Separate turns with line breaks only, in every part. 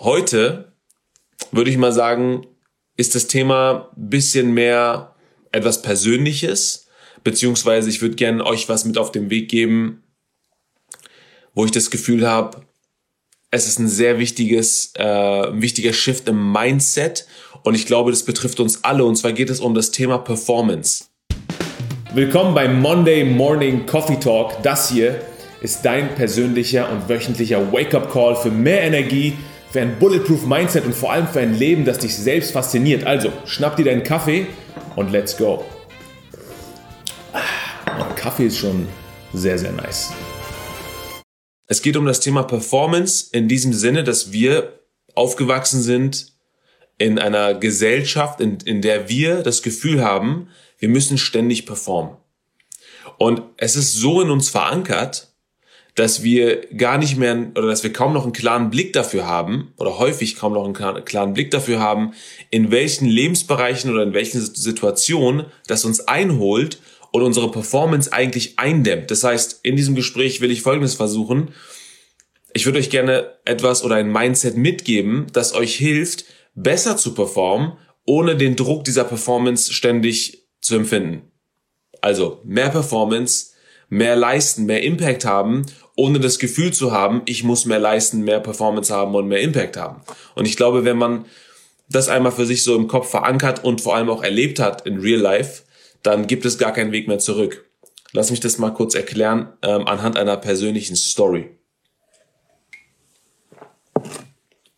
heute würde ich mal sagen, ist das Thema bisschen mehr etwas Persönliches, beziehungsweise ich würde gerne euch was mit auf den Weg geben, wo ich das Gefühl habe, es ist ein sehr wichtiges, äh, wichtiger Shift im Mindset und ich glaube, das betrifft uns alle und zwar geht es um das Thema Performance. Willkommen beim Monday Morning Coffee Talk. Das hier ist dein persönlicher und wöchentlicher Wake-up-Call für mehr Energie, für ein Bulletproof Mindset und vor allem für ein Leben, das dich selbst fasziniert. Also, schnapp dir deinen Kaffee und let's go. Und Kaffee ist schon sehr, sehr nice. Es geht um das Thema Performance in diesem Sinne, dass wir aufgewachsen sind in einer Gesellschaft, in, in der wir das Gefühl haben, wir müssen ständig performen. Und es ist so in uns verankert, dass wir gar nicht mehr oder dass wir kaum noch einen klaren Blick dafür haben oder häufig kaum noch einen klaren Blick dafür haben, in welchen Lebensbereichen oder in welchen Situationen das uns einholt und unsere Performance eigentlich eindämmt. Das heißt, in diesem Gespräch will ich Folgendes versuchen. Ich würde euch gerne etwas oder ein Mindset mitgeben, das euch hilft, besser zu performen, ohne den Druck dieser Performance ständig zu empfinden. Also mehr Performance, mehr leisten, mehr Impact haben ohne das Gefühl zu haben, ich muss mehr leisten, mehr Performance haben und mehr Impact haben. Und ich glaube, wenn man das einmal für sich so im Kopf verankert und vor allem auch erlebt hat in Real Life, dann gibt es gar keinen Weg mehr zurück. Lass mich das mal kurz erklären ähm, anhand einer persönlichen Story.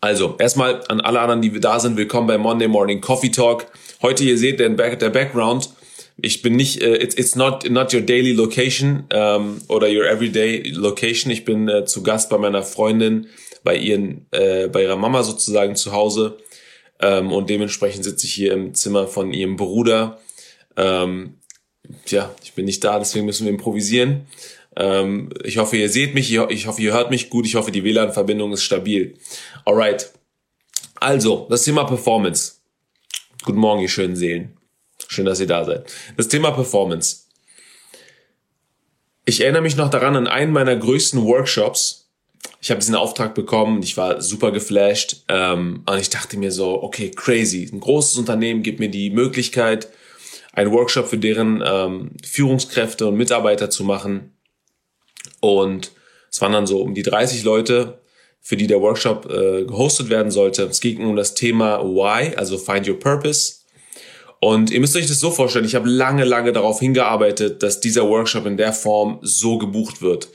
Also, erstmal an alle anderen, die da sind, willkommen bei Monday Morning Coffee Talk. Heute, ihr seht den der Background ich bin nicht, uh, it's, it's not, not your daily location ähm, oder your everyday location. Ich bin äh, zu Gast bei meiner Freundin, bei ihren, äh, bei ihrer Mama sozusagen zu Hause ähm, und dementsprechend sitze ich hier im Zimmer von ihrem Bruder. Ähm, ja, ich bin nicht da, deswegen müssen wir improvisieren. Ähm, ich hoffe, ihr seht mich, ich hoffe, ihr hört mich gut, ich hoffe, die WLAN-Verbindung ist stabil. Alright. Also, das Thema Performance. Guten Morgen, ihr schönen Seelen. Schön, dass ihr da seid. Das Thema Performance. Ich erinnere mich noch daran an einen meiner größten Workshops. Ich habe diesen Auftrag bekommen, ich war super geflasht ähm, und ich dachte mir so, okay, crazy. Ein großes Unternehmen gibt mir die Möglichkeit, einen Workshop für deren ähm, Führungskräfte und Mitarbeiter zu machen. Und es waren dann so um die 30 Leute, für die der Workshop äh, gehostet werden sollte. Es ging um das Thema Why, also Find Your Purpose. Und ihr müsst euch das so vorstellen, ich habe lange, lange darauf hingearbeitet, dass dieser Workshop in der Form so gebucht wird,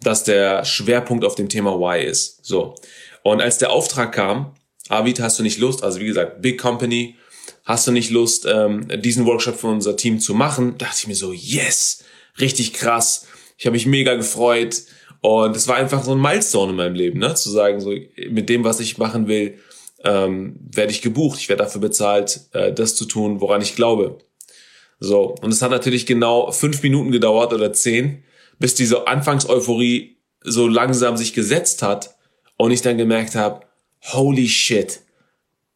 dass der Schwerpunkt auf dem Thema Why ist. So. Und als der Auftrag kam, Avid, hast du nicht Lust, also wie gesagt, Big Company, hast du nicht Lust, ähm, diesen Workshop für unser Team zu machen? Da dachte ich mir so, yes, richtig krass. Ich habe mich mega gefreut. Und es war einfach so ein Milestone in meinem Leben, ne? Zu sagen, so mit dem, was ich machen will, ähm, werde ich gebucht, ich werde dafür bezahlt, äh, das zu tun, woran ich glaube. So, und es hat natürlich genau fünf Minuten gedauert oder zehn, bis diese Anfangseuphorie so langsam sich gesetzt hat und ich dann gemerkt habe, holy shit,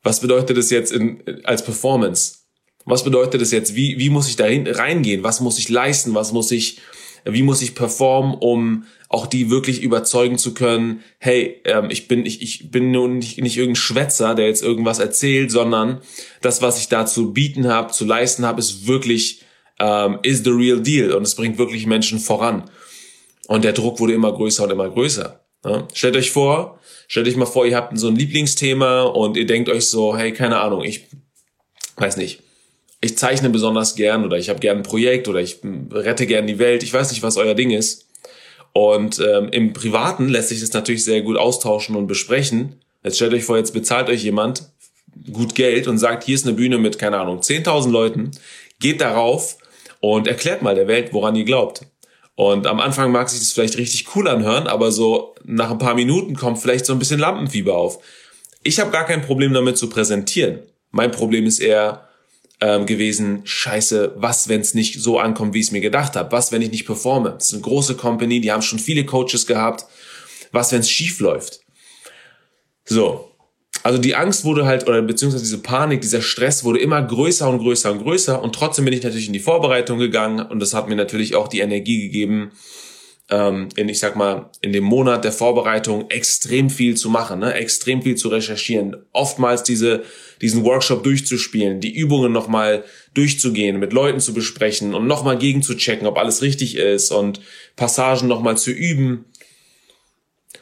was bedeutet das jetzt in, als Performance? Was bedeutet das jetzt? Wie, wie muss ich da reingehen? Was muss ich leisten? Was muss ich wie muss ich performen, um auch die wirklich überzeugen zu können, hey, ähm, ich bin, ich, ich bin nun nicht, nicht irgendein Schwätzer, der jetzt irgendwas erzählt, sondern das, was ich da zu bieten habe, zu leisten habe, ist wirklich, ähm, is the real deal und es bringt wirklich Menschen voran. Und der Druck wurde immer größer und immer größer. Ja? Stellt euch vor, stellt euch mal vor, ihr habt so ein Lieblingsthema und ihr denkt euch so, hey, keine Ahnung, ich weiß nicht, ich zeichne besonders gern oder ich habe gern ein Projekt oder ich rette gern die Welt. Ich weiß nicht, was euer Ding ist. Und ähm, im Privaten lässt sich das natürlich sehr gut austauschen und besprechen. Jetzt stellt euch vor, jetzt bezahlt euch jemand gut Geld und sagt, hier ist eine Bühne mit, keine Ahnung, 10.000 Leuten, geht darauf und erklärt mal der Welt, woran ihr glaubt. Und am Anfang mag sich das vielleicht richtig cool anhören, aber so nach ein paar Minuten kommt vielleicht so ein bisschen Lampenfieber auf. Ich habe gar kein Problem damit zu präsentieren. Mein Problem ist eher, ähm, gewesen, scheiße, was, wenn es nicht so ankommt, wie ich es mir gedacht habe? Was, wenn ich nicht performe? Das ist eine große Company, die haben schon viele Coaches gehabt. Was, wenn es schief läuft? So. Also die Angst wurde halt, oder beziehungsweise diese Panik, dieser Stress wurde immer größer und größer und größer. Und trotzdem bin ich natürlich in die Vorbereitung gegangen und das hat mir natürlich auch die Energie gegeben, ähm, in, ich sag mal, in dem Monat der Vorbereitung extrem viel zu machen, ne? extrem viel zu recherchieren, oftmals diese, diesen Workshop durchzuspielen, die Übungen nochmal durchzugehen, mit Leuten zu besprechen und nochmal gegenzuchecken, ob alles richtig ist und Passagen nochmal zu üben.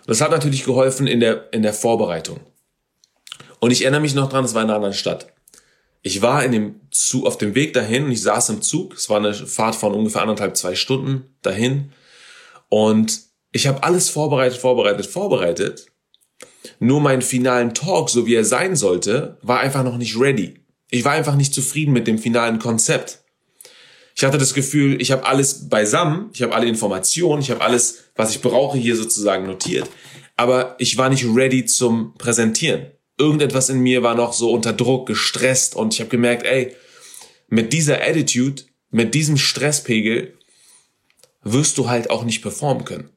Das hat natürlich geholfen in der, in der Vorbereitung. Und ich erinnere mich noch dran, es war in einer anderen Stadt. Ich war in dem Zug, auf dem Weg dahin und ich saß im Zug. Es war eine Fahrt von ungefähr anderthalb, zwei Stunden dahin. Und ich habe alles vorbereitet, vorbereitet, vorbereitet. Nur mein finalen Talk, so wie er sein sollte, war einfach noch nicht ready. Ich war einfach nicht zufrieden mit dem finalen Konzept. Ich hatte das Gefühl, ich habe alles beisammen, ich habe alle Informationen, ich habe alles, was ich brauche, hier sozusagen notiert. Aber ich war nicht ready zum Präsentieren irgendetwas in mir war noch so unter Druck, gestresst und ich habe gemerkt, ey, mit dieser Attitude, mit diesem Stresspegel wirst du halt auch nicht performen können.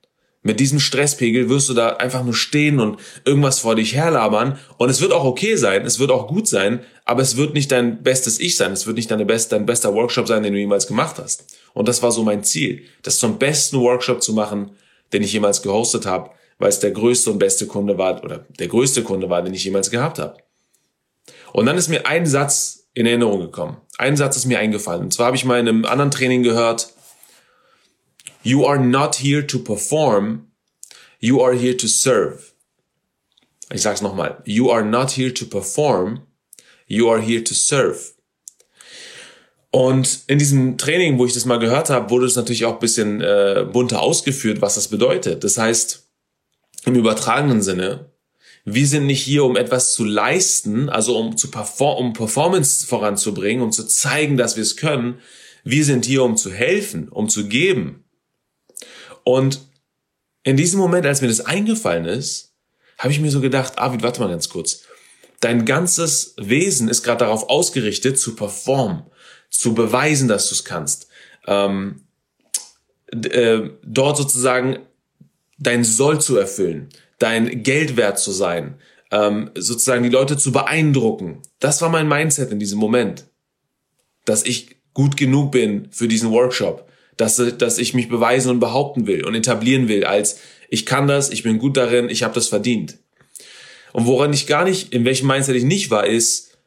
Mit diesem Stresspegel wirst du da einfach nur stehen und irgendwas vor dich herlabern und es wird auch okay sein, es wird auch gut sein, aber es wird nicht dein bestes Ich sein, es wird nicht deine best, dein bester Workshop sein, den du jemals gemacht hast. Und das war so mein Ziel, das zum besten Workshop zu machen, den ich jemals gehostet habe weil es der größte und beste Kunde war oder der größte Kunde war, den ich jemals gehabt habe. Und dann ist mir ein Satz in Erinnerung gekommen. Ein Satz ist mir eingefallen. Und zwar habe ich mal in einem anderen Training gehört, You are not here to perform, you are here to serve. Ich sage es nochmal. You are not here to perform, you are here to serve. Und in diesem Training, wo ich das mal gehört habe, wurde es natürlich auch ein bisschen äh, bunter ausgeführt, was das bedeutet. Das heißt, im übertragenen Sinne, wir sind nicht hier, um etwas zu leisten, also um zu perform um Performance voranzubringen, um zu zeigen, dass wir es können. Wir sind hier, um zu helfen, um zu geben. Und in diesem Moment, als mir das eingefallen ist, habe ich mir so gedacht, Arvid, warte mal ganz kurz. Dein ganzes Wesen ist gerade darauf ausgerichtet, zu performen, zu beweisen, dass du es kannst. Ähm, äh, dort sozusagen dein Soll zu erfüllen, dein Geld wert zu sein, ähm, sozusagen die Leute zu beeindrucken. Das war mein Mindset in diesem Moment. Dass ich gut genug bin für diesen Workshop, dass, dass ich mich beweisen und behaupten will und etablieren will als ich kann das, ich bin gut darin, ich habe das verdient. Und woran ich gar nicht, in welchem Mindset ich nicht war, ist,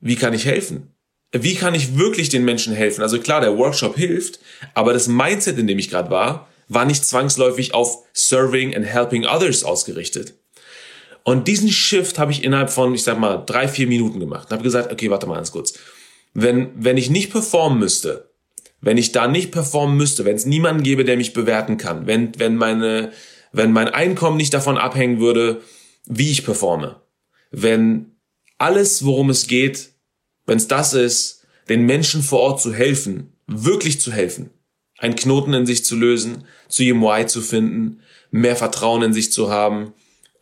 wie kann ich helfen? Wie kann ich wirklich den Menschen helfen? Also klar, der Workshop hilft, aber das Mindset, in dem ich gerade war, war nicht zwangsläufig auf Serving and Helping Others ausgerichtet. Und diesen Shift habe ich innerhalb von, ich sag mal, drei, vier Minuten gemacht. Und habe gesagt, okay, warte mal ganz kurz. Wenn, wenn ich nicht performen müsste, wenn ich da nicht performen müsste, wenn es niemanden gäbe, der mich bewerten kann, wenn, wenn meine, wenn mein Einkommen nicht davon abhängen würde, wie ich performe, wenn alles, worum es geht, wenn es das ist, den Menschen vor Ort zu helfen, wirklich zu helfen, einen Knoten in sich zu lösen, zu ihrem Why zu finden, mehr Vertrauen in sich zu haben,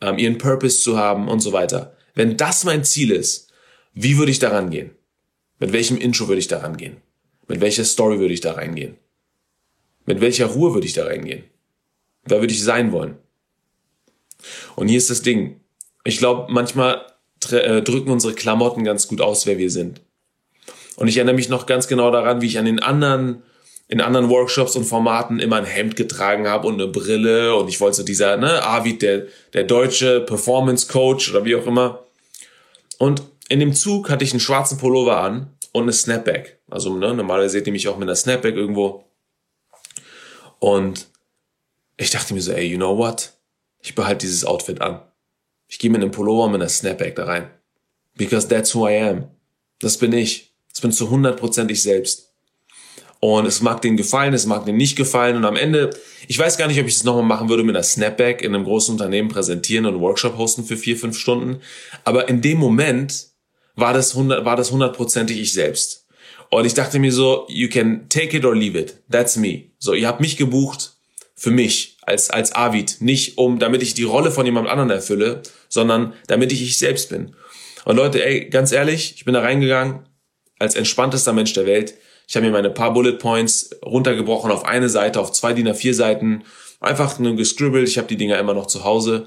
ähm, ihren Purpose zu haben und so weiter. Wenn das mein Ziel ist, wie würde ich daran gehen? Mit welchem Intro würde ich daran gehen? Mit welcher Story würde ich da reingehen? Mit welcher Ruhe würde ich da reingehen? Wer würde ich sein wollen? Und hier ist das Ding. Ich glaube, manchmal äh, drücken unsere Klamotten ganz gut aus, wer wir sind. Und ich erinnere mich noch ganz genau daran, wie ich an den anderen in anderen Workshops und Formaten immer ein Hemd getragen habe und eine Brille und ich wollte so dieser, ne, Arvid, der, der deutsche Performance Coach oder wie auch immer. Und in dem Zug hatte ich einen schwarzen Pullover an und eine Snapback. Also, ne, normalerweise seht ihr mich auch mit einer Snapback irgendwo. Und ich dachte mir so, ey, you know what? Ich behalte dieses Outfit an. Ich gehe mit einem Pullover mit einer Snapback da rein. Because that's who I am. Das bin ich. Das bin zu 100% ich selbst. Und es mag denen gefallen, es mag denen nicht gefallen. Und am Ende, ich weiß gar nicht, ob ich das nochmal machen würde mit einer Snapback in einem großen Unternehmen präsentieren und Workshop hosten für vier, fünf Stunden. Aber in dem Moment war das hundert, war das hundertprozentig ich selbst. Und ich dachte mir so, you can take it or leave it. That's me. So, ihr habt mich gebucht für mich als, als Avid. Nicht um, damit ich die Rolle von jemand anderem erfülle, sondern damit ich ich selbst bin. Und Leute, ey, ganz ehrlich, ich bin da reingegangen als entspanntester Mensch der Welt. Ich habe mir meine paar Bullet Points runtergebrochen auf eine Seite, auf zwei DIN A4 Seiten, einfach nur gescribbelt. Ich habe die Dinger immer noch zu Hause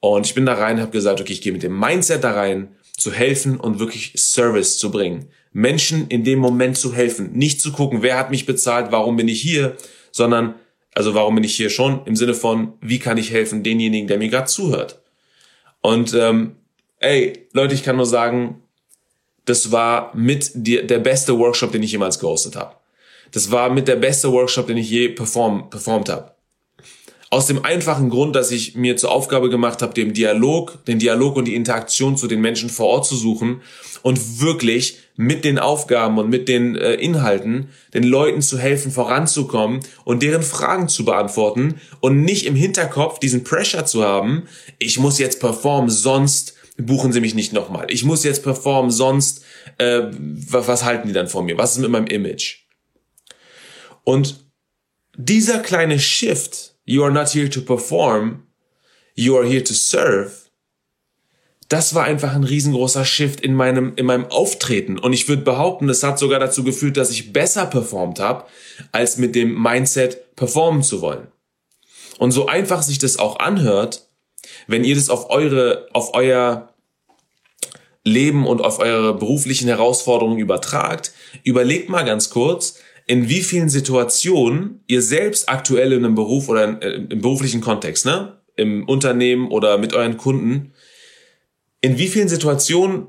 und ich bin da rein, habe gesagt, okay, ich gehe mit dem Mindset da rein, zu helfen und wirklich Service zu bringen. Menschen in dem Moment zu helfen, nicht zu gucken, wer hat mich bezahlt, warum bin ich hier, sondern Also warum bin ich hier schon? Im Sinne von, wie kann ich helfen denjenigen, der mir gerade zuhört? Und ähm, ey, Leute, ich kann nur sagen, das war mit die, der beste Workshop, den ich jemals gehostet habe. Das war mit der beste Workshop, den ich je perform, performt habe. Aus dem einfachen Grund, dass ich mir zur Aufgabe gemacht habe, den Dialog, den Dialog und die Interaktion zu den Menschen vor Ort zu suchen und wirklich mit den Aufgaben und mit den äh, Inhalten den Leuten zu helfen, voranzukommen und deren Fragen zu beantworten und nicht im Hinterkopf diesen Pressure zu haben, ich muss jetzt performen, sonst buchen sie mich nicht nochmal. Ich muss jetzt performen, sonst äh, was, was halten die dann von mir? Was ist mit meinem Image? Und dieser kleine Shift, you are not here to perform, you are here to serve, das war einfach ein riesengroßer Shift in meinem, in meinem Auftreten. Und ich würde behaupten, das hat sogar dazu geführt, dass ich besser performt habe, als mit dem Mindset performen zu wollen. Und so einfach sich das auch anhört, wenn ihr das auf eure, auf euer Leben und auf eure beruflichen Herausforderungen übertragt, überlegt mal ganz kurz, in wie vielen Situationen ihr selbst aktuell in einem Beruf oder äh, im beruflichen Kontext, ne, im Unternehmen oder mit euren Kunden, in wie vielen Situationen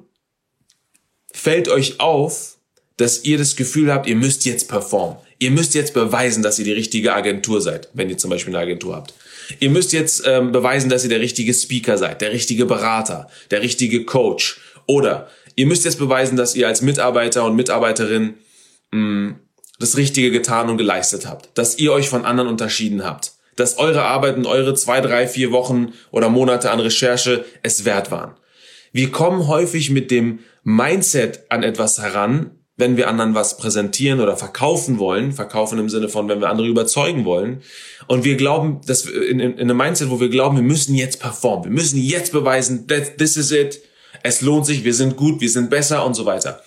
fällt euch auf, dass ihr das Gefühl habt, ihr müsst jetzt performen. Ihr müsst jetzt beweisen, dass ihr die richtige Agentur seid, wenn ihr zum Beispiel eine Agentur habt. Ihr müsst jetzt ähm, beweisen, dass ihr der richtige Speaker seid, der richtige Berater, der richtige Coach. Oder ihr müsst jetzt beweisen, dass ihr als Mitarbeiter und Mitarbeiterin mh, mm, das Richtige getan und geleistet habt. Dass ihr euch von anderen unterschieden habt. Dass eure Arbeit und eure zwei, drei, vier Wochen oder Monate an Recherche es wert waren. Wir kommen häufig mit dem Mindset an etwas heran, wenn wir anderen was präsentieren oder verkaufen wollen, verkaufen im Sinne von, wenn wir andere überzeugen wollen. Und wir glauben, dass in, in, in einem Mindset, wo wir glauben, wir müssen jetzt performen, wir müssen jetzt beweisen, that this is it, es lohnt sich, wir sind gut, wir sind besser und so weiter.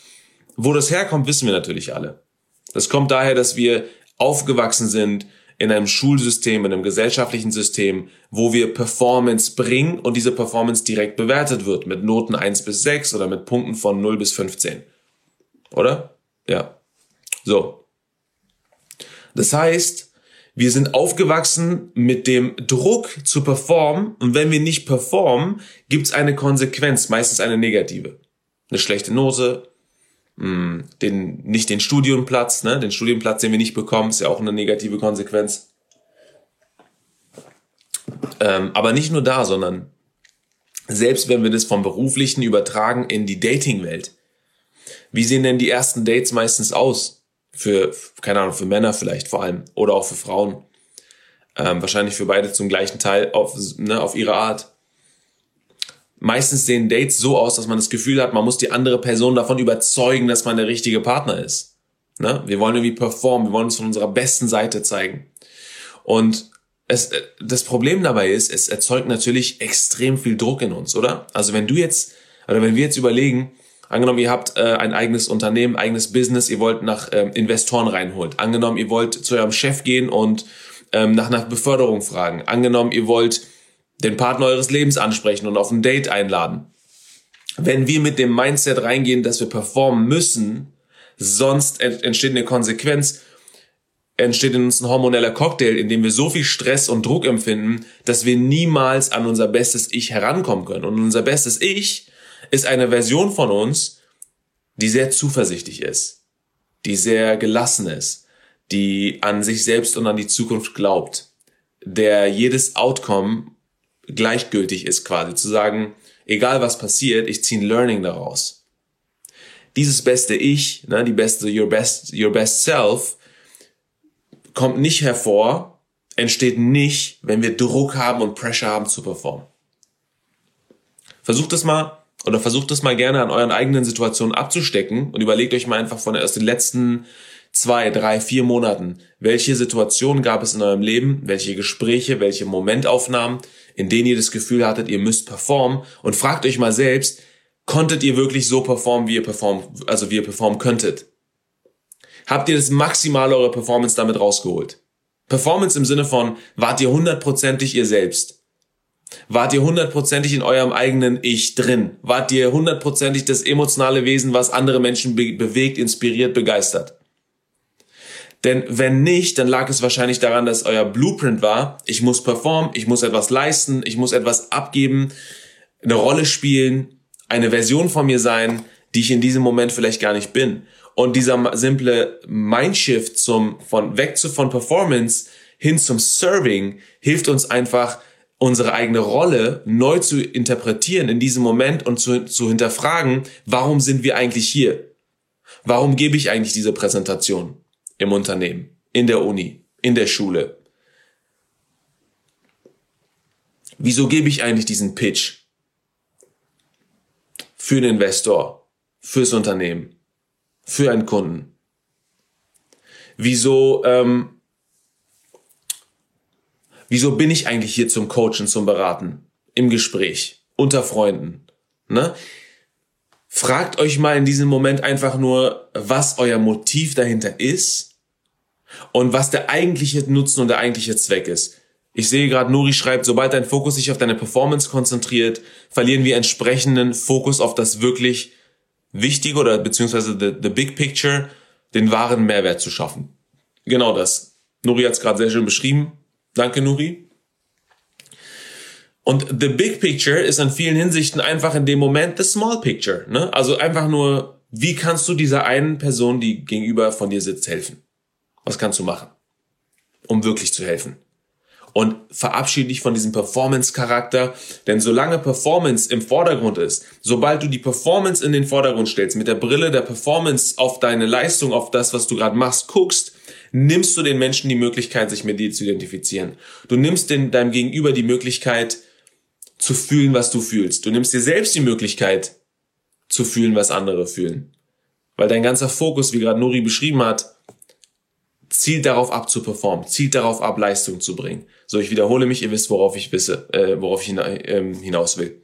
Wo das herkommt, wissen wir natürlich alle. Das kommt daher, dass wir aufgewachsen sind in einem Schulsystem, in einem gesellschaftlichen System, wo wir Performance bringen und diese Performance direkt bewertet wird mit Noten 1 bis 6 oder mit Punkten von 0 bis 15. Oder? Ja. So. Das heißt, wir sind aufgewachsen mit dem Druck zu performen und wenn wir nicht performen, gibt es eine Konsequenz, meistens eine negative. Eine schlechte Note, mh, den, nicht den Studienplatz, ne? den Studienplatz, den wir nicht bekommen, ist ja auch eine negative Konsequenz. Ähm, aber nicht nur da, sondern selbst wenn wir das vom Beruflichen übertragen in die Dating-Welt. Wie sehen denn die ersten Dates meistens aus? Für, keine Ahnung, für Männer vielleicht vor allem oder auch für Frauen. Ähm, wahrscheinlich für beide zum gleichen Teil auf, ne, auf ihre Art. Meistens sehen Dates so aus, dass man das Gefühl hat, man muss die andere Person davon überzeugen, dass man der richtige Partner ist. Ne? Wir wollen irgendwie performen, wir wollen uns von unserer besten Seite zeigen. Und es, äh, das Problem dabei ist, es erzeugt natürlich extrem viel Druck in uns, oder? Also wenn du jetzt, oder wenn wir jetzt überlegen, angenommen, ihr habt äh, ein eigenes Unternehmen, eigenes Business, ihr wollt nach ähm, Investoren reinholen. Angenommen, ihr wollt zu eurem Chef gehen und ähm, nach einer Beförderung fragen. Angenommen, ihr wollt den Partner eures Lebens ansprechen und auf ein Date einladen. Wenn wir mit dem Mindset reingehen, dass wir performen müssen, sonst entsteht eine Konsequenz, entsteht in uns ein hormoneller Cocktail, in dem wir so viel Stress und Druck empfinden, dass wir niemals an unser bestes Ich herankommen können. Und unser bestes Ich ist eine Version von uns, die sehr zuversichtlich ist, die sehr gelassen ist, die an sich selbst und an die Zukunft glaubt, der jedes Outcome gleichgültig ist quasi, zu sagen, egal was passiert, ich ziehe ein Learning daraus. Dieses beste Ich, ne, die beste Your Best, Your Best Self, kommt nicht hervor, entsteht nicht, wenn wir Druck haben und Pressure haben zu performen. Versucht es mal oder versucht es mal gerne an euren eigenen Situationen abzustecken und überlegt euch mal einfach von aus den letzten zwei, drei, vier Monaten, welche Situationen gab es in eurem Leben, welche Gespräche, welche Momentaufnahmen, in denen ihr das Gefühl hattet, ihr müsst performen und fragt euch mal selbst, konntet ihr wirklich so performen, wie ihr performen, also wie ihr performen könntet? Habt ihr das maximale eurer Performance damit rausgeholt? Performance im Sinne von, wart ihr hundertprozentig ihr selbst? Wart ihr hundertprozentig in eurem eigenen Ich drin? Wart ihr hundertprozentig das emotionale Wesen, was andere Menschen be bewegt, inspiriert, begeistert? Denn wenn nicht, dann lag es wahrscheinlich daran, dass euer Blueprint war, ich muss performen, ich muss etwas leisten, ich muss etwas abgeben, eine Rolle spielen, eine Version von mir sein, die ich in diesem Moment vielleicht gar nicht bin. Und dieser simple Mindshift zum, von, weg zu von Performance hin zum Serving hilft uns einfach, unsere eigene Rolle neu zu interpretieren in diesem Moment und zu, zu hinterfragen, warum sind wir eigentlich hier? Warum gebe ich eigentlich diese Präsentation im Unternehmen, in der Uni, in der Schule? Wieso gebe ich eigentlich diesen Pitch für den Investor, fürs Unternehmen, für einen Kunden? Wieso, ähm, wieso bin ich eigentlich hier zum Coachen, zum Beraten, im Gespräch, unter Freunden? Ne? Fragt euch mal in diesem Moment einfach nur, was euer Motiv dahinter ist und was der eigentliche Nutzen und der eigentliche Zweck ist. Ich sehe gerade, Nuri schreibt, sobald dein Fokus sich auf deine Performance konzentriert, verlieren wir entsprechenden Fokus auf das wirklich Wichtige oder beziehungsweise the, the big picture, den wahren Mehrwert zu schaffen. Genau das. Nuri hat es gerade sehr schön beschrieben. Danke, Nuri. Und the big picture ist in vielen Hinsichten einfach in dem Moment the small picture. Ne? Also einfach nur, wie kannst du dieser einen Person, die gegenüber von dir sitzt, helfen? Was kannst du machen, um wirklich zu helfen? Und verabschiede dich von diesem Performance-Charakter, denn solange Performance im Vordergrund ist, sobald du die Performance in den Vordergrund stellst, mit der Brille der Performance auf deine Leistung, auf das, was du gerade machst, guckst, nimmst du den Menschen die Möglichkeit, sich mit dir zu identifizieren. Du nimmst den, deinem Gegenüber die Möglichkeit, zu fühlen, was du fühlst. Du nimmst dir selbst die Möglichkeit zu fühlen, was andere fühlen. Weil dein ganzer Fokus, wie gerade Nuri beschrieben hat, zielt darauf ab zu performen, zielt darauf ab, Leistung zu bringen. So, ich wiederhole mich, ihr wisst, worauf ich wisse, äh, worauf ich ähm, hinaus will.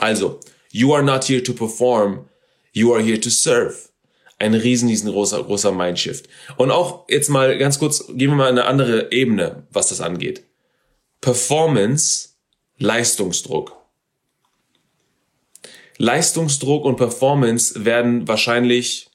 Also, you are not here to perform, you are here to serve. Ein riesen, riesen großer, Mindshift. Und auch jetzt mal ganz kurz, gehen wir mal in eine andere Ebene, was das angeht. Performance Leistungsdruck. Leistungsdruck und Performance werden wahrscheinlich,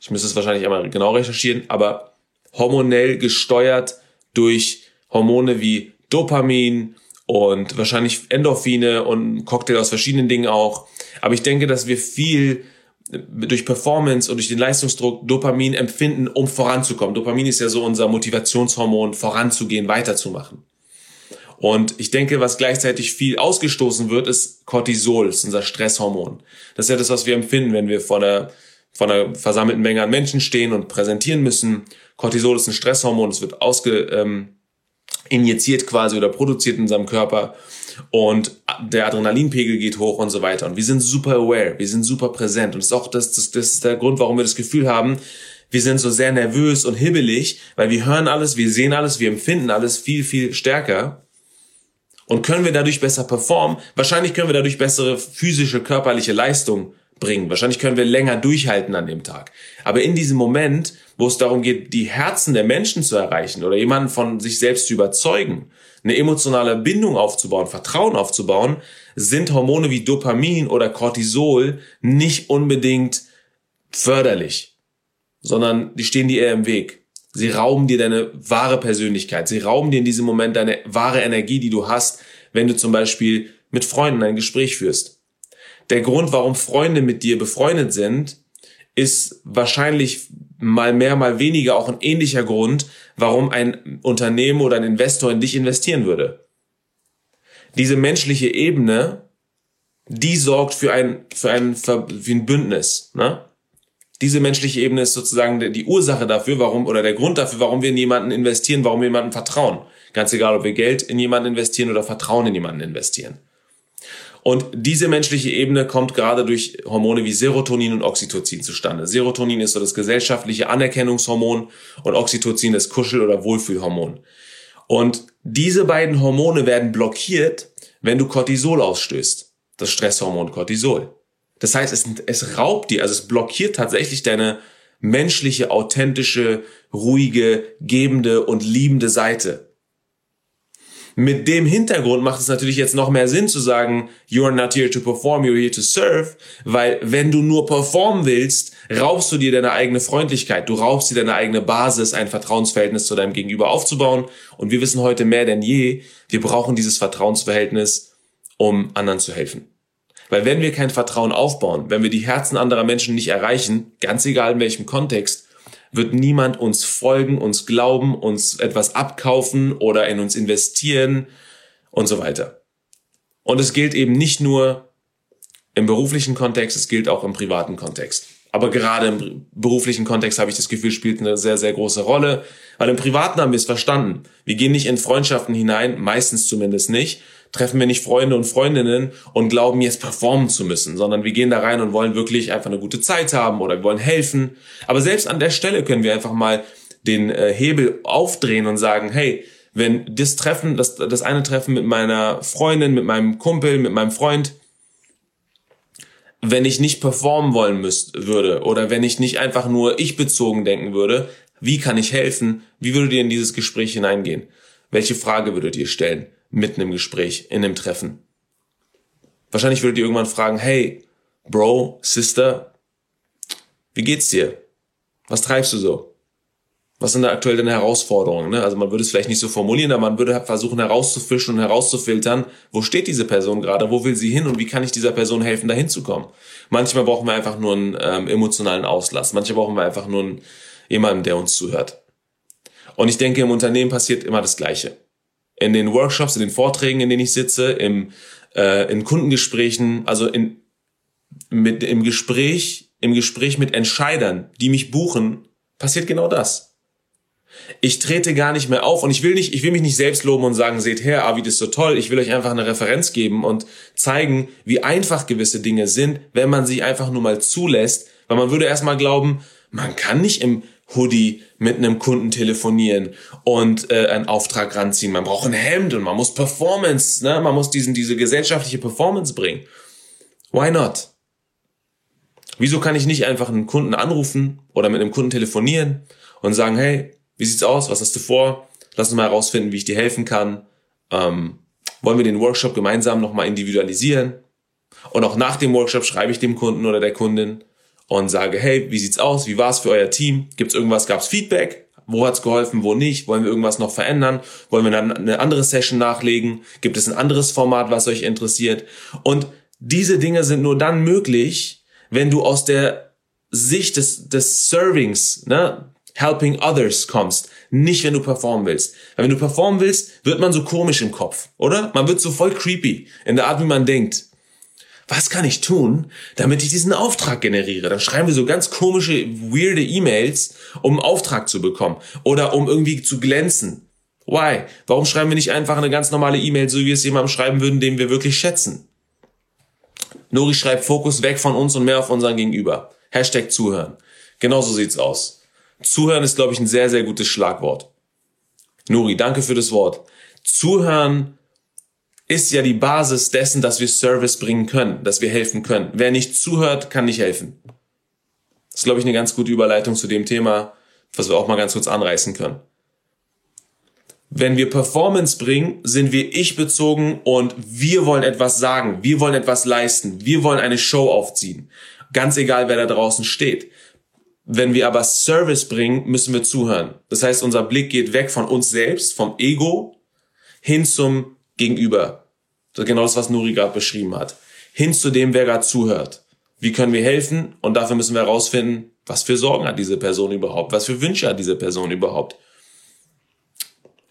ich müsste es wahrscheinlich einmal genau recherchieren, aber hormonell gesteuert durch Hormone wie Dopamin und wahrscheinlich Endorphine und Cocktail aus verschiedenen Dingen auch. Aber ich denke, dass wir viel durch Performance und durch den Leistungsdruck Dopamin empfinden, um voranzukommen. Dopamin ist ja so unser Motivationshormon, voranzugehen, weiterzumachen. Und ich denke, was gleichzeitig viel ausgestoßen wird, ist Cortisol, ist unser Stresshormon. Das ist ja das, was wir empfinden, wenn wir vor einer, vor einer versammelten Menge an Menschen stehen und präsentieren müssen. Cortisol ist ein Stresshormon, das wird ausge, ähm, injiziert quasi oder produziert in unserem Körper und der Adrenalinpegel geht hoch und so weiter. Und wir sind super aware, wir sind super präsent. Und das ist auch das, das, das ist der Grund, warum wir das Gefühl haben, wir sind so sehr nervös und hibbelig, weil wir hören alles, wir sehen alles, wir empfinden alles viel, viel stärker. Und können wir dadurch besser performen? Wahrscheinlich können wir dadurch bessere physische, körperliche Leistung bringen. Wahrscheinlich können wir länger durchhalten an dem Tag. Aber in diesem Moment, wo es darum geht, die Herzen der Menschen zu erreichen oder jemanden von sich selbst zu überzeugen, eine emotionale Bindung aufzubauen, Vertrauen aufzubauen, sind Hormone wie Dopamin oder Cortisol nicht unbedingt förderlich, sondern die stehen dir eher im Weg. Sie rauben dir deine wahre Persönlichkeit. Sie rauben dir in diesem Moment deine wahre Energie, die du hast, wenn du zum Beispiel mit Freunden ein Gespräch führst. Der Grund, warum Freunde mit dir befreundet sind, ist wahrscheinlich mal mehr, mal weniger auch ein ähnlicher Grund, warum ein Unternehmen oder ein Investor in dich investieren würde. Diese menschliche Ebene, die sorgt für ein, für ein, für ein Bündnis. Ne? diese menschliche Ebene ist sozusagen die Ursache dafür, warum oder der Grund dafür, warum wir in jemanden investieren, warum wir jemanden vertrauen. Ganz egal, ob wir Geld in jemanden investieren oder Vertrauen in jemanden investieren. Und diese menschliche Ebene kommt gerade durch Hormone wie Serotonin und Oxytocin zustande. Serotonin ist so das gesellschaftliche Anerkennungshormon und Oxytocin das Kuschel- oder Wohlfühlhormon. Und diese beiden Hormone werden blockiert, wenn du Cortisol ausstößt. Das Stresshormon Cortisol. Das heißt, es, es raubt dir, also es blockiert tatsächlich deine menschliche, authentische, ruhige, gebende und liebende Seite. Mit dem Hintergrund macht es natürlich jetzt noch mehr Sinn zu sagen, you are not here to perform, you're here to serve, weil wenn du nur performen willst, raubst du dir deine eigene Freundlichkeit, du raubst dir deine eigene Basis, ein Vertrauensverhältnis zu deinem Gegenüber aufzubauen. Und wir wissen heute mehr denn je, wir brauchen dieses Vertrauensverhältnis, um anderen zu helfen. Weil wenn wir kein Vertrauen aufbauen, wenn wir die Herzen anderer Menschen nicht erreichen, ganz egal in welchem Kontext, wird niemand uns folgen, uns glauben, uns etwas abkaufen oder in uns investieren und so weiter. Und es gilt eben nicht nur im beruflichen Kontext, es gilt auch im privaten Kontext. Aber gerade im beruflichen Kontext habe ich das Gefühl, spielt eine sehr, sehr große Rolle. Weil im Privaten haben wir es verstanden. Wir gehen nicht in Freundschaften hinein, meistens zumindest nicht, treffen wir nicht Freunde und Freundinnen und glauben jetzt performen zu müssen, sondern wir gehen da rein und wollen wirklich einfach eine gute Zeit haben oder wir wollen helfen. Aber selbst an der Stelle können wir einfach mal den äh, Hebel aufdrehen und sagen, hey, wenn das Treffen, das, das eine Treffen mit meiner Freundin, mit meinem Kumpel, mit meinem Freund, wenn ich nicht performen wollen müsste, würde oder wenn ich nicht einfach nur ich bezogen denken würde, wie kann ich helfen? Wie würdet ihr in dieses Gespräch hineingehen? Welche Frage würdet ihr stellen? Mitten im Gespräch, in dem Treffen. Wahrscheinlich würdet ihr irgendwann fragen, hey, Bro, Sister, wie geht's dir? Was treibst du so? Was sind da aktuell deine Herausforderungen? Ne? Also man würde es vielleicht nicht so formulieren, aber man würde versuchen herauszufischen und herauszufiltern, wo steht diese Person gerade, wo will sie hin und wie kann ich dieser Person helfen, da hinzukommen. Manchmal brauchen wir einfach nur einen ähm, emotionalen Auslass, manchmal brauchen wir einfach nur einen, jemanden, der uns zuhört. Und ich denke, im Unternehmen passiert immer das Gleiche in den Workshops, in den Vorträgen, in denen ich sitze, im, äh, in Kundengesprächen, also in, mit, im Gespräch, im Gespräch mit Entscheidern, die mich buchen, passiert genau das. Ich trete gar nicht mehr auf und ich will nicht, ich will mich nicht selbst loben und sagen, seht her, Avid ist so toll. Ich will euch einfach eine Referenz geben und zeigen, wie einfach gewisse Dinge sind, wenn man sie einfach nur mal zulässt. Weil man würde erstmal glauben, man kann nicht im Hoodie mit einem Kunden telefonieren und äh, einen Auftrag ranziehen. Man braucht ein Hemd und man muss Performance, ne? man muss diesen, diese gesellschaftliche Performance bringen. Why not? Wieso kann ich nicht einfach einen Kunden anrufen oder mit einem Kunden telefonieren und sagen, hey, wie sieht's aus? Was hast du vor? Lass uns mal herausfinden, wie ich dir helfen kann. Ähm, wollen wir den Workshop gemeinsam nochmal individualisieren? Und auch nach dem Workshop schreibe ich dem Kunden oder der Kundin, und sage, hey, wie sieht's aus? Wie war's für euer Team? Gibt's irgendwas? Gab's Feedback? Wo hat's geholfen? Wo nicht? Wollen wir irgendwas noch verändern? Wollen wir dann eine andere Session nachlegen? Gibt es ein anderes Format, was euch interessiert? Und diese Dinge sind nur dann möglich, wenn du aus der Sicht des, des Servings, ne, helping others kommst. Nicht, wenn du performen willst. Weil wenn du performen willst, wird man so komisch im Kopf, oder? Man wird so voll creepy in der Art, wie man denkt was kann ich tun, damit ich diesen Auftrag generiere? Dann schreiben wir so ganz komische, weirde E-Mails, um einen Auftrag zu bekommen oder um irgendwie zu glänzen. Why? Warum schreiben wir nicht einfach eine ganz normale E-Mail, so wie wir es jemandem schreiben würden, den wir wirklich schätzen? Nori schreibt Fokus weg von uns und mehr auf unseren Gegenüber. Hashtag zuhören. Genauso sieht's aus. Zuhören ist, glaube ich, ein sehr, sehr gutes Schlagwort. Nuri, danke für das Wort. Zuhören ist ja die Basis dessen, dass wir Service bringen können, dass wir helfen können. Wer nicht zuhört, kann nicht helfen. Das ist, glaube ich, eine ganz gute Überleitung zu dem Thema, was wir auch mal ganz kurz anreißen können. Wenn wir Performance bringen, sind wir ich bezogen und wir wollen etwas sagen, wir wollen etwas leisten, wir wollen eine Show aufziehen. Ganz egal, wer da draußen steht. Wenn wir aber Service bringen, müssen wir zuhören. Das heißt, unser Blick geht weg von uns selbst, vom Ego, hin zum gegenüber. Genau das, was Nuri gerade beschrieben hat. Hin zu dem, wer gerade zuhört. Wie können wir helfen? Und dafür müssen wir herausfinden, was für Sorgen hat diese Person überhaupt? Was für Wünsche hat diese Person überhaupt?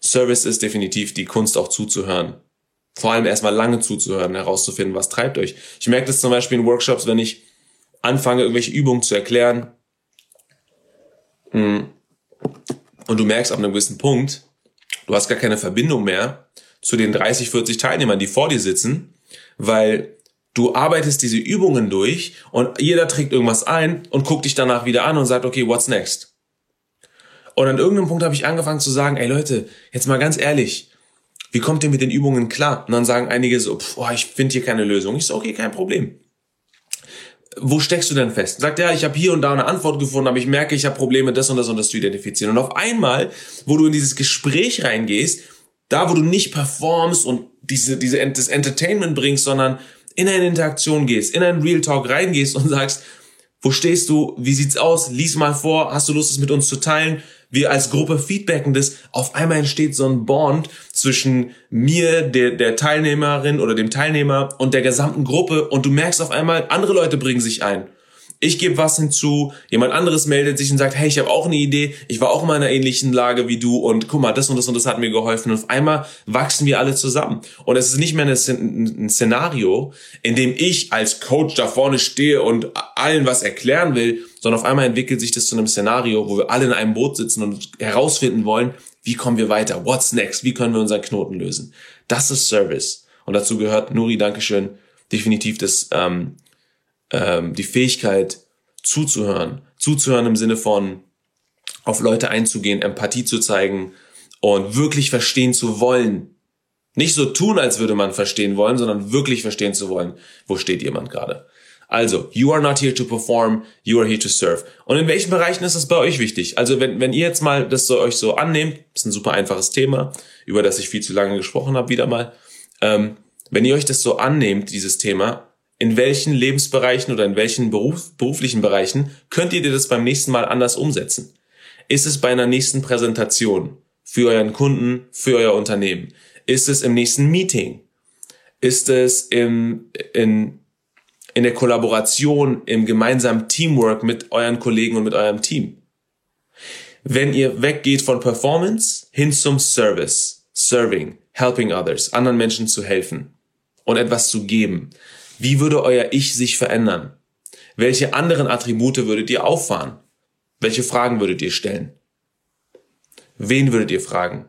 Service ist definitiv die Kunst auch zuzuhören. Vor allem erstmal lange zuzuhören, herauszufinden, was treibt euch. Ich merke das zum Beispiel in Workshops, wenn ich anfange, irgendwelche Übungen zu erklären. Hm, und du merkst ab einem gewissen Punkt, du hast gar keine Verbindung mehr zu den 30, 40 Teilnehmern, die vor dir sitzen, weil du arbeitest diese Übungen durch und jeder trägt irgendwas ein und guckt dich danach wieder an und sagt, okay, what's next? Und an irgendeinem Punkt habe ich angefangen zu sagen, ey Leute, jetzt mal ganz ehrlich, wie kommt ihr mit den Übungen klar? Und dann sagen einige so, pff, oh, ich finde hier keine Lösung. Ich so, okay, kein Problem. Wo steckst du denn fest? Sagt, ja, ich habe hier und da eine Antwort gefunden, aber ich merke, ich habe Probleme, das und das und das zu identifizieren. Und auf einmal, wo du in dieses Gespräch reingehst, Da, wo du nicht performst und diese, diese, das Entertainment bringst, sondern in eine Interaktion gehst, in einen Real Talk reingehst und sagst, wo stehst du? Wie sieht's aus? Lies mal vor. Hast du Lust, es mit uns zu teilen? Wir als Gruppe feedbacken das. Auf einmal entsteht so ein Bond zwischen mir, der, der Teilnehmerin oder dem Teilnehmer und der gesamten Gruppe und du merkst auf einmal, andere Leute bringen sich ein ich gebe was hinzu, jemand anderes meldet sich und sagt, hey, ich habe auch eine Idee, ich war auch in einer ähnlichen Lage wie du und guck mal, das und das und das hat mir geholfen und auf einmal wachsen wir alle zusammen. Und es ist nicht mehr ein Szenario, in dem ich als Coach da vorne stehe und allen was erklären will, sondern auf einmal entwickelt sich das zu einem Szenario, wo wir alle in einem Boot sitzen und herausfinden wollen, wie kommen wir weiter, what's next, wie können wir unseren Knoten lösen. Das ist Service. Und dazu gehört, Nuri, Dankeschön, definitiv das ähm, ähm, die Fähigkeit zuzuhören. Zuzuhören im Sinne von auf Leute einzugehen, Empathie zu zeigen und wirklich verstehen zu wollen. Nicht so tun, als würde man verstehen wollen, sondern wirklich verstehen zu wollen, wo steht jemand gerade. Also, you are not here to perform, you are here to serve. Und in welchen Bereichen ist das bei euch wichtig? Also, wenn, wenn ihr jetzt mal das so euch so annehmt, ist ein super einfaches Thema, über das ich viel zu lange gesprochen habe, wieder mal. Ähm, wenn ihr euch das so annehmt, dieses Thema, in welchen Lebensbereichen oder in welchen Beruf, beruflichen Bereichen könnt ihr das beim nächsten Mal anders umsetzen? Ist es bei einer nächsten Präsentation für euren Kunden, für euer Unternehmen? Ist es im nächsten Meeting? Ist es im, in, in der Kollaboration, im gemeinsamen Teamwork mit euren Kollegen und mit eurem Team? Wenn ihr weggeht von Performance hin zum Service, Serving, Helping others, anderen Menschen zu helfen und etwas zu geben, wie würde euer Ich sich verändern? Welche anderen Attribute würdet ihr auffahren? Welche Fragen würdet ihr stellen? Wen würdet ihr fragen?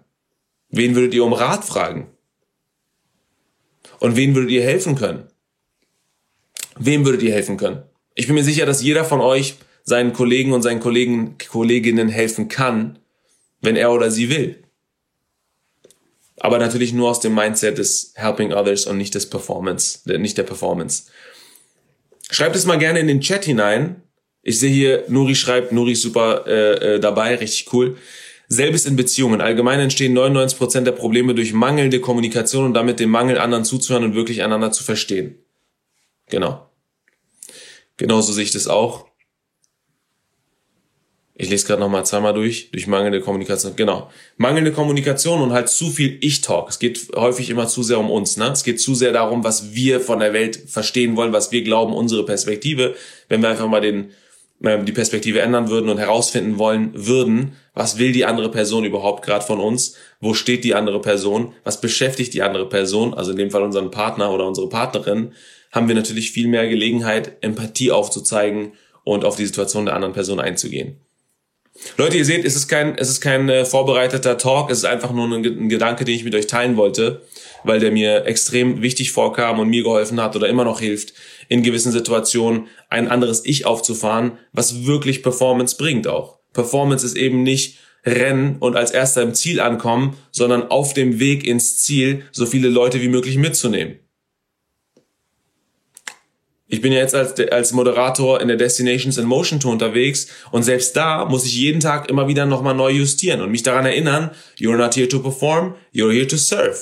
Wen würdet ihr um Rat fragen? Und wen würdet ihr helfen können? Wem würdet ihr helfen können? Ich bin mir sicher, dass jeder von euch seinen Kollegen und seinen Kollegen, Kolleginnen helfen kann, wenn er oder sie will. Aber natürlich nur aus dem Mindset des Helping Others und nicht des Performance, nicht der Performance. Schreibt es mal gerne in den Chat hinein. Ich sehe hier, Nuri schreibt, Nuri ist super äh, äh, dabei, richtig cool. Selbes in Beziehungen. Allgemein entstehen 99% der Probleme durch mangelnde Kommunikation und damit den Mangel, anderen zuzuhören und wirklich einander zu verstehen. Genau. Genauso sehe ich das auch. Ich lese gerade nochmal zweimal durch, durch mangelnde Kommunikation. Genau. Mangelnde Kommunikation und halt zu viel Ich-Talk. Es geht häufig immer zu sehr um uns. Ne? Es geht zu sehr darum, was wir von der Welt verstehen wollen, was wir glauben, unsere Perspektive. Wenn wir einfach mal den, äh, die Perspektive ändern würden und herausfinden wollen würden, was will die andere Person überhaupt gerade von uns? Wo steht die andere Person? Was beschäftigt die andere Person? Also in dem Fall unseren Partner oder unsere Partnerin, haben wir natürlich viel mehr Gelegenheit, Empathie aufzuzeigen und auf die Situation der anderen Person einzugehen. Leute, ihr seht, es ist kein, es ist kein äh, vorbereiteter Talk, es ist einfach nur ein, ein, Gedanke, den ich mit euch teilen wollte, weil der mir extrem wichtig vorkam und mir geholfen hat oder immer noch hilft, in gewissen Situationen ein anderes Ich aufzufahren, was wirklich Performance bringt auch. Performance ist eben nicht rennen und als erster im Ziel ankommen, sondern auf dem Weg ins Ziel so viele Leute wie möglich mitzunehmen. Ich bin ja jetzt als, als Moderator in der Destinations in Motion Tour unterwegs und selbst da muss ich jeden Tag immer wieder nochmal neu justieren und mich daran erinnern, you're not here to perform, you're here to serve.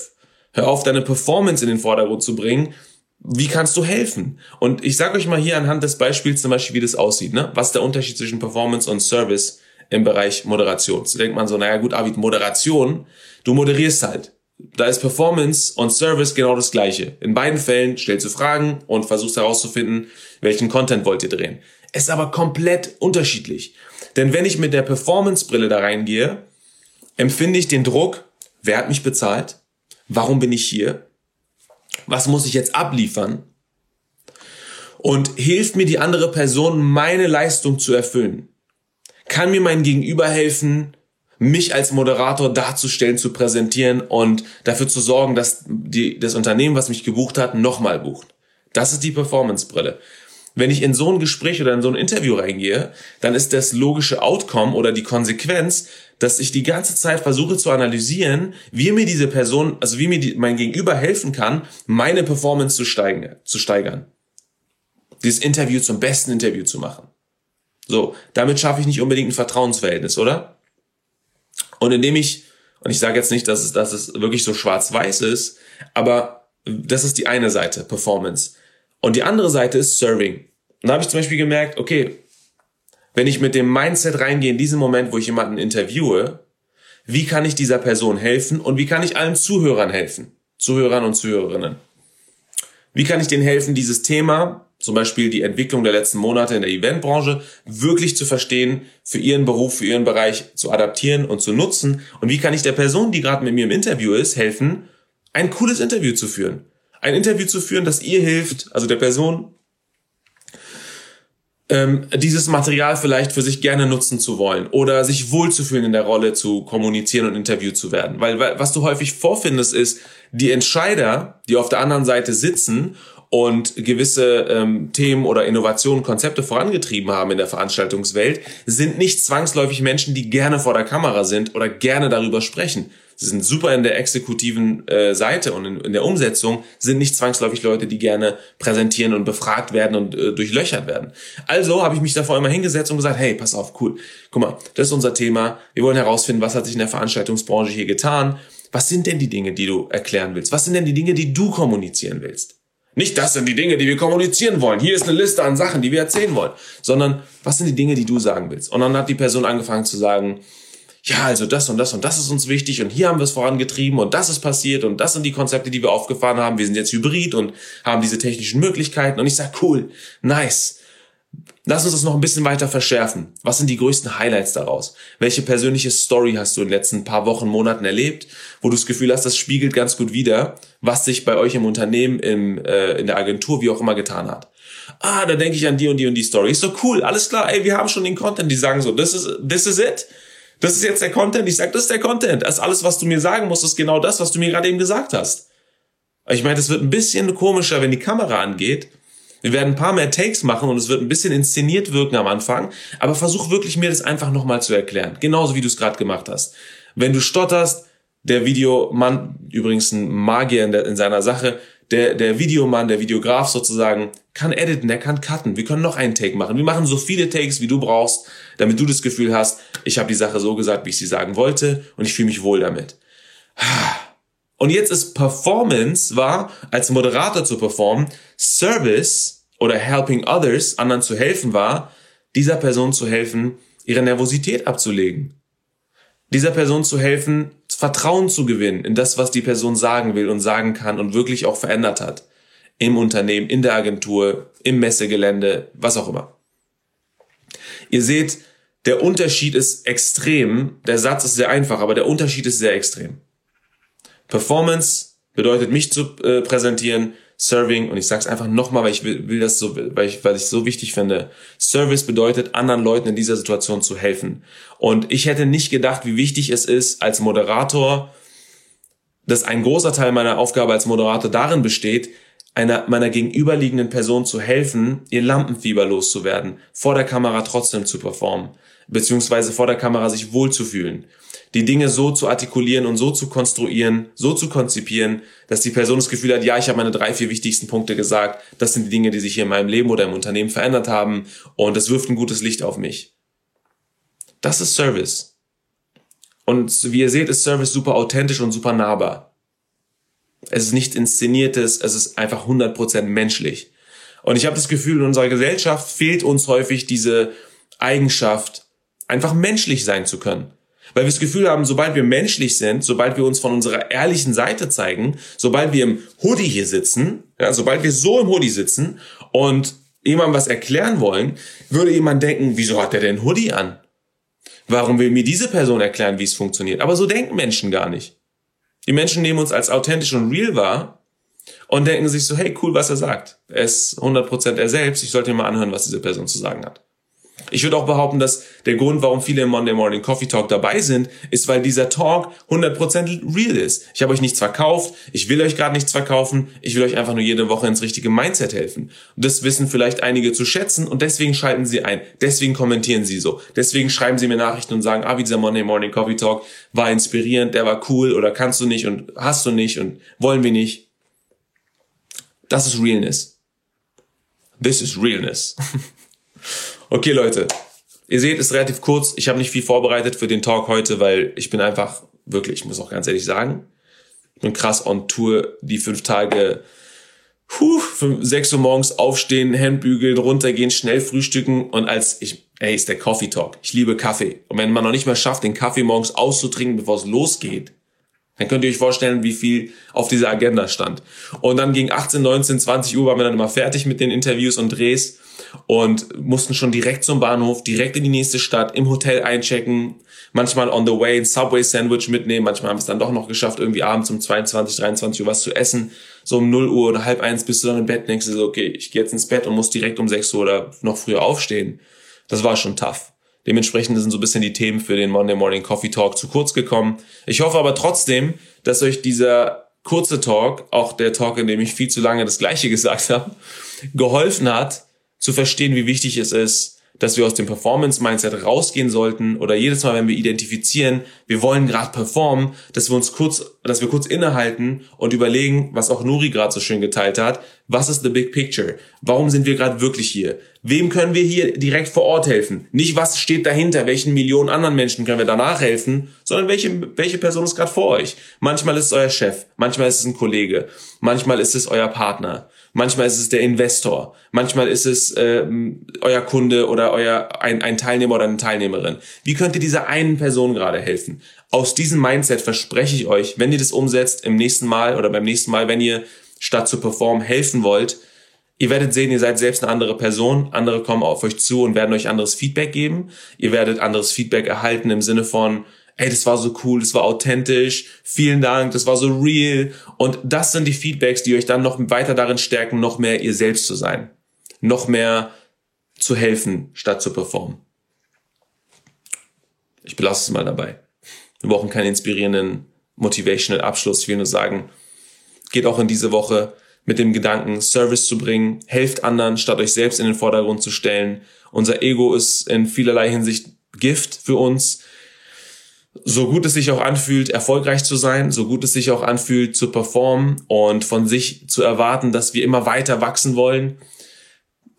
Hör auf, deine Performance in den Vordergrund zu bringen. Wie kannst du helfen? Und ich sage euch mal hier anhand des Beispiels zum Beispiel, wie das aussieht. Ne? Was der Unterschied zwischen Performance und Service im Bereich Moderation? So denkt man so, naja gut, Avid, Moderation, du moderierst halt da ist Performance und Service genau das gleiche. In beiden Fällen stellst du Fragen und versuchst herauszufinden, welchen Content wollt ihr drehen. Es ist aber komplett unterschiedlich. Denn wenn ich mit der Performance-Brille da reingehe, empfinde ich den Druck, wer hat mich bezahlt? Warum bin ich hier? Was muss ich jetzt abliefern? Und hilft mir die andere Person, meine Leistung zu erfüllen? Kann mir mein Gegenüber helfen, mich als Moderator darzustellen, zu präsentieren und dafür zu sorgen, dass die, das Unternehmen, was mich gebucht hat, nochmal bucht. Das ist die Performance-Brille. Wenn ich in so ein Gespräch oder in so ein Interview reingehe, dann ist das logische Outcome oder die Konsequenz, dass ich die ganze Zeit versuche zu analysieren, wie mir diese Person, also wie mir die, mein Gegenüber helfen kann, meine Performance zu, steigen, zu steigern. Dieses Interview zum besten Interview zu machen. So, damit schaffe ich nicht unbedingt ein Vertrauensverhältnis, oder? Und indem ich Und ich sage jetzt nicht, dass es, dass es wirklich so schwarz-weiß ist, aber das ist die eine Seite, Performance. Und die andere Seite ist Serving. Und da habe ich zum Beispiel gemerkt, okay, wenn ich mit dem Mindset reingehe in diesen Moment, wo ich jemanden interviewe, wie kann ich dieser Person helfen und wie kann ich allen Zuhörern helfen? Zuhörern und Zuhörerinnen. Wie kann ich denen helfen, dieses Thema, zum Beispiel die Entwicklung der letzten Monate in der Eventbranche, wirklich zu verstehen, für ihren Beruf, für ihren Bereich zu adaptieren und zu nutzen? Und wie kann ich der Person, die gerade mit mir im Interview ist, helfen, ein cooles Interview zu führen? Ein Interview zu führen, das ihr hilft, also der Person, ähm, dieses Material vielleicht für sich gerne nutzen zu wollen oder sich wohlzufühlen in der Rolle zu kommunizieren und interviewt zu werden. Weil, was du häufig vorfindest, ist, die Entscheider, die auf der anderen Seite sitzen und gewisse ähm, Themen oder Innovationen, Konzepte vorangetrieben haben in der Veranstaltungswelt, sind nicht zwangsläufig Menschen, die gerne vor der Kamera sind oder gerne darüber sprechen. Sie sind super in der exekutiven äh, Seite und in, in, der Umsetzung, sind nicht zwangsläufig Leute, die gerne präsentieren und befragt werden und äh, durchlöchert werden. Also habe ich mich davor immer hingesetzt und gesagt, hey, pass auf, cool, guck mal, das ist unser Thema. Wir wollen herausfinden, was hat sich in der Veranstaltungsbranche hier getan. Was sind denn die Dinge, die du erklären willst? Was sind denn die Dinge, die du kommunizieren willst? Nicht, das sind die Dinge, die wir kommunizieren wollen. Hier ist eine Liste an Sachen, die wir erzählen wollen. Sondern, was sind die Dinge, die du sagen willst? Und dann hat die Person angefangen zu sagen, ja, also das und das und das ist uns wichtig und hier haben wir es vorangetrieben und das ist passiert und das sind die Konzepte, die wir aufgefahren haben. Wir sind jetzt hybrid und haben diese technischen Möglichkeiten. Und ich sag, cool, nice. Lass uns das noch ein bisschen weiter verschärfen. Was sind die größten Highlights daraus? Welche persönliche Story hast du in den letzten paar Wochen, Monaten erlebt, wo du das Gefühl hast, das spiegelt ganz gut wider, was sich bei euch im Unternehmen, im, äh, in der Agentur, wie auch immer getan hat? Ah, da denke ich an die und die und die Story. Ist so cool, alles klar, ey, wir haben schon den Content, die sagen so, this is, this is it. Das ist jetzt der Content. Ich sag, das ist der Content. Das ist alles, was du mir sagen musst, ist genau das, was du mir gerade eben gesagt hast. Ich meine, es wird ein bisschen komischer, wenn die Kamera angeht. Wir werden ein paar mehr Takes machen und es wird ein bisschen inszeniert wirken am Anfang. Aber versuch wirklich mir das einfach nochmal zu erklären. Genauso wie du es gerade gemacht hast. Wenn du stotterst, der Videomann, übrigens ein Magier in, der, in seiner Sache, der, der Videomann, der Videograf sozusagen, kann editen, der kann cutten. Wir können noch einen Take machen. Wir machen so viele Takes, wie du brauchst, damit du das Gefühl hast, ich habe die Sache so gesagt, wie ich sie sagen wollte und ich fühle mich wohl damit. Und jetzt ist Performance war, als Moderator zu performen, Service oder helping others, anderen zu helfen war, dieser Person zu helfen, ihre Nervosität abzulegen. Dieser Person zu helfen, Vertrauen zu gewinnen in das, was die Person sagen will und sagen kann und wirklich auch verändert hat. Im Unternehmen, in der Agentur, im Messegelände, was auch immer. Ihr seht, der Unterschied ist extrem. Der Satz ist sehr einfach, aber der Unterschied ist sehr extrem. Performance bedeutet, mich zu äh, präsentieren, Serving, und ich sage es einfach nochmal, weil ich will, will das so, weil ich, weil ich so wichtig finde. Service bedeutet, anderen Leuten in dieser Situation zu helfen. Und ich hätte nicht gedacht, wie wichtig es ist, als Moderator, dass ein großer Teil meiner Aufgabe als Moderator darin besteht, einer meiner gegenüberliegenden Person zu helfen, ihr Lampenfieber loszuwerden, vor der Kamera trotzdem zu performen, beziehungsweise vor der Kamera sich wohlzufühlen die Dinge so zu artikulieren und so zu konstruieren, so zu konzipieren, dass die Person das Gefühl hat, ja, ich habe meine drei, vier wichtigsten Punkte gesagt, das sind die Dinge, die sich hier in meinem Leben oder im Unternehmen verändert haben und das wirft ein gutes Licht auf mich. Das ist Service. Und wie ihr seht, ist Service super authentisch und super nahbar. Es ist nicht inszeniertes, es ist einfach 100% menschlich. Und ich habe das Gefühl, in unserer Gesellschaft fehlt uns häufig diese Eigenschaft, einfach menschlich sein zu können. Weil wir das Gefühl haben, sobald wir menschlich sind, sobald wir uns von unserer ehrlichen Seite zeigen, sobald wir im Hoodie hier sitzen, ja, sobald wir so im Hoodie sitzen und jemandem was erklären wollen, würde jemand denken, wieso hat der denn Hoodie an? Warum will mir diese Person erklären, wie es funktioniert? Aber so denken Menschen gar nicht. Die Menschen nehmen uns als authentisch und real wahr und denken sich so, hey, cool, was er sagt. Er ist 100% er selbst, ich sollte mir mal anhören, was diese Person zu sagen hat. Ich würde auch behaupten, dass der Grund, warum viele im Monday Morning Coffee Talk dabei sind, ist, weil dieser Talk 100% real ist. Ich habe euch nichts verkauft, ich will euch gerade nichts verkaufen, ich will euch einfach nur jede Woche ins richtige Mindset helfen. Und das wissen vielleicht einige zu schätzen und deswegen schalten sie ein, deswegen kommentieren sie so, deswegen schreiben sie mir Nachrichten und sagen, ah, wie dieser Monday Morning Coffee Talk war inspirierend, der war cool oder kannst du nicht und hast du nicht und wollen wir nicht. Das ist Realness. This is Realness. Okay, Leute. Ihr seht, ist relativ kurz. Ich habe nicht viel vorbereitet für den Talk heute, weil ich bin einfach wirklich, ich muss auch ganz ehrlich sagen, ich bin krass on Tour, die fünf Tage, puh, sechs Uhr morgens aufstehen, Hemdbügeln, runtergehen, schnell frühstücken und als ich, ey, ist der Coffee Talk. Ich liebe Kaffee. Und wenn man noch nicht mal schafft, den Kaffee morgens auszutrinken, bevor es losgeht, dann könnt ihr euch vorstellen, wie viel auf dieser Agenda stand. Und dann gegen 18, 19, 20 Uhr waren wir dann immer fertig mit den Interviews und Drehs und mussten schon direkt zum Bahnhof, direkt in die nächste Stadt, im Hotel einchecken, manchmal on the way ein Subway Sandwich mitnehmen, manchmal haben es dann doch noch geschafft, irgendwie abends um 22, 23 Uhr was zu essen. So um 0 Uhr oder halb eins bist du dann im Bett, denkst du so, okay, ich gehe jetzt ins Bett und muss direkt um 6 Uhr oder noch früher aufstehen. Das war schon tough. Dementsprechend sind so ein bisschen die Themen für den Monday Morning Coffee Talk zu kurz gekommen. Ich hoffe aber trotzdem, dass euch dieser kurze Talk, auch der Talk, in dem ich viel zu lange das Gleiche gesagt habe, geholfen hat, zu verstehen, wie wichtig es ist, dass wir aus dem Performance-Mindset rausgehen sollten oder jedes Mal, wenn wir identifizieren, wir wollen gerade performen, dass wir uns kurz, dass wir kurz innehalten und überlegen, was auch Nuri gerade so schön geteilt hat, was ist the big picture? Warum sind wir gerade wirklich hier? Wem können wir hier direkt vor Ort helfen? Nicht, was steht dahinter, welchen Millionen anderen Menschen können wir danach helfen, sondern welche, welche Person ist gerade vor euch? Manchmal ist es euer Chef, manchmal ist es ein Kollege, manchmal ist es euer Partner, manchmal ist es der Investor, manchmal ist es äh, euer Kunde oder euer ein, ein Teilnehmer oder eine Teilnehmerin. Wie könnt ihr dieser einen Person gerade helfen? Aus diesem Mindset verspreche ich euch, wenn ihr das umsetzt im nächsten Mal oder beim nächsten Mal, wenn ihr statt zu performen helfen wollt, Ihr werdet sehen, ihr seid selbst eine andere Person. Andere kommen auf euch zu und werden euch anderes Feedback geben. Ihr werdet anderes Feedback erhalten im Sinne von, ey, das war so cool, das war authentisch, vielen Dank, das war so real. Und das sind die Feedbacks, die euch dann noch weiter darin stärken, noch mehr ihr selbst zu sein. Noch mehr zu helfen, statt zu performen. Ich belasse es mal dabei. Wir brauchen keinen inspirierenden, motivational Abschluss. Ich will nur sagen, geht auch in diese Woche mit dem Gedanken, Service zu bringen, helft anderen, statt euch selbst in den Vordergrund zu stellen. Unser Ego ist in vielerlei Hinsicht Gift für uns so gut es sich auch anfühlt, erfolgreich zu sein, so gut es sich auch anfühlt, zu performen und von sich zu erwarten, dass wir immer weiter wachsen wollen.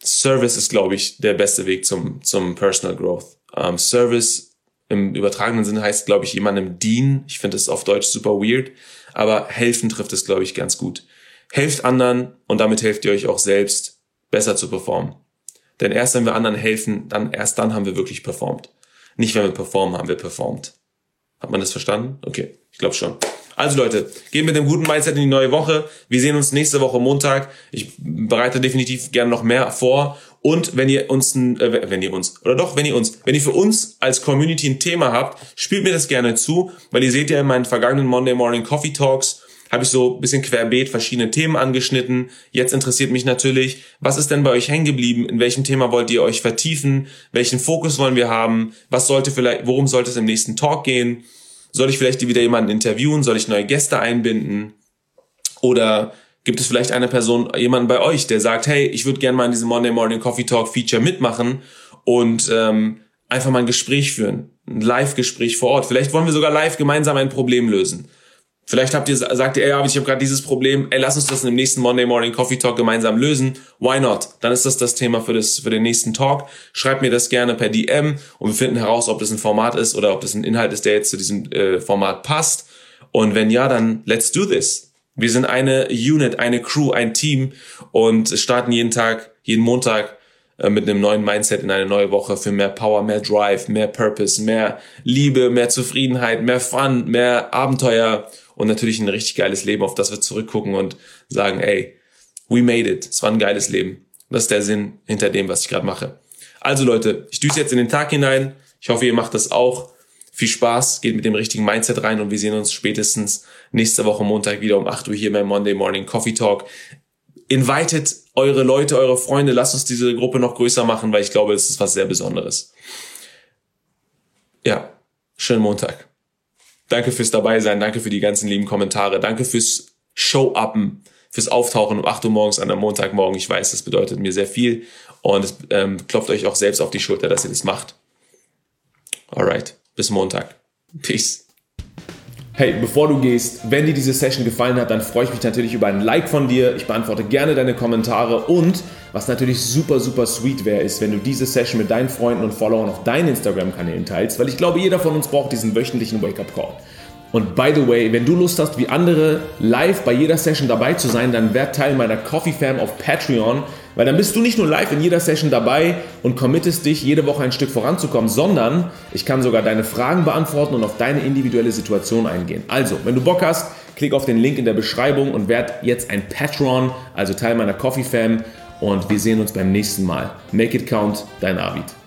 Service ist, glaube ich, der beste Weg zum, zum Personal Growth. Um, Service im übertragenen Sinne heißt, glaube ich, jemandem dienen. Ich finde es auf Deutsch super weird, aber helfen trifft es, glaube ich, ganz gut. Helft anderen und damit helft ihr euch auch selbst, besser zu performen. Denn erst wenn wir anderen helfen, dann erst dann haben wir wirklich performt. Nicht wenn wir performen, haben wir performt. Hat man das verstanden? Okay, ich glaube schon. Also Leute, gehen mit dem guten Mindset in die neue Woche. Wir sehen uns nächste Woche Montag. Ich bereite definitiv gerne noch mehr vor. Und wenn ihr uns, äh, wenn ihr uns, oder doch, wenn ihr uns, wenn ihr für uns als Community ein Thema habt, spielt mir das gerne zu, weil ihr seht ja in meinen vergangenen Monday Morning Coffee Talks, habe ich so ein bisschen querbeet verschiedene Themen angeschnitten. Jetzt interessiert mich natürlich, was ist denn bei euch hängen geblieben? In welchem Thema wollt ihr euch vertiefen? Welchen Fokus wollen wir haben? Was sollte vielleicht, worum sollte es im nächsten Talk gehen? Soll ich vielleicht wieder jemanden interviewen? Soll ich neue Gäste einbinden? Oder gibt es vielleicht eine Person, jemanden bei euch, der sagt, hey, ich würde gerne mal in diesem Monday Morning Coffee Talk Feature mitmachen und ähm, einfach mal ein Gespräch führen, ein Live-Gespräch vor Ort. Vielleicht wollen wir sogar live gemeinsam ein Problem lösen. Vielleicht habt ihr, sagt ihr, ey, ich habe gerade dieses Problem, ey, lass uns das dem nächsten Monday Morning Coffee Talk gemeinsam lösen. Why not? Dann ist das das Thema für, das, für den nächsten Talk. Schreibt mir das gerne per DM und wir finden heraus, ob das ein Format ist oder ob das ein Inhalt ist, der jetzt zu diesem äh, Format passt. Und wenn ja, dann let's do this. Wir sind eine Unit, eine Crew, ein Team und starten jeden Tag, jeden Montag äh, mit einem neuen Mindset in eine neue Woche für mehr Power, mehr Drive, mehr Purpose, mehr Liebe, mehr Zufriedenheit, mehr Fun, mehr Abenteuer und natürlich ein richtig geiles Leben, auf das wir zurückgucken und sagen, ey, we made it. Es war ein geiles Leben. Das ist der Sinn hinter dem, was ich gerade mache. Also Leute, ich düse jetzt in den Tag hinein. Ich hoffe, ihr macht das auch. Viel Spaß, geht mit dem richtigen Mindset rein und wir sehen uns spätestens nächste Woche Montag wieder um 8 Uhr hier beim Monday Morning Coffee Talk. Invited eure Leute, eure Freunde, lasst uns diese Gruppe noch größer machen, weil ich glaube, es ist was sehr Besonderes. Ja, schönen Montag. Danke fürs dabei sein, danke für die ganzen lieben Kommentare, danke fürs Show-Uppen, fürs Auftauchen um 8 Uhr morgens an einem Montagmorgen. Ich weiß, das bedeutet mir sehr viel und es ähm, klopft euch auch selbst auf die Schulter, dass ihr das macht. Alright, bis Montag. Peace. Hey, bevor du gehst, wenn dir diese Session gefallen hat, dann freue ich mich natürlich über ein Like von dir. Ich beantworte gerne deine Kommentare und was natürlich super, super sweet wäre, ist, wenn du diese Session mit deinen Freunden und Followern auf deinen Instagram-Kanälen teilst, weil ich glaube, jeder von uns braucht diesen wöchentlichen Wake-up-Call. Und by the way, wenn du Lust hast, wie andere live bei jeder Session dabei zu sein, dann werd Teil meiner Coffee Fam auf Patreon, weil dann bist du nicht nur live in jeder Session dabei und committest dich, jede Woche ein Stück voranzukommen, sondern ich kann sogar deine Fragen beantworten und auf deine individuelle Situation eingehen. Also, wenn du Bock hast, klick auf den Link in der Beschreibung und werd jetzt ein Patron, also Teil meiner Coffee Fam und wir sehen uns beim nächsten Mal. Make it count, dein Arvid.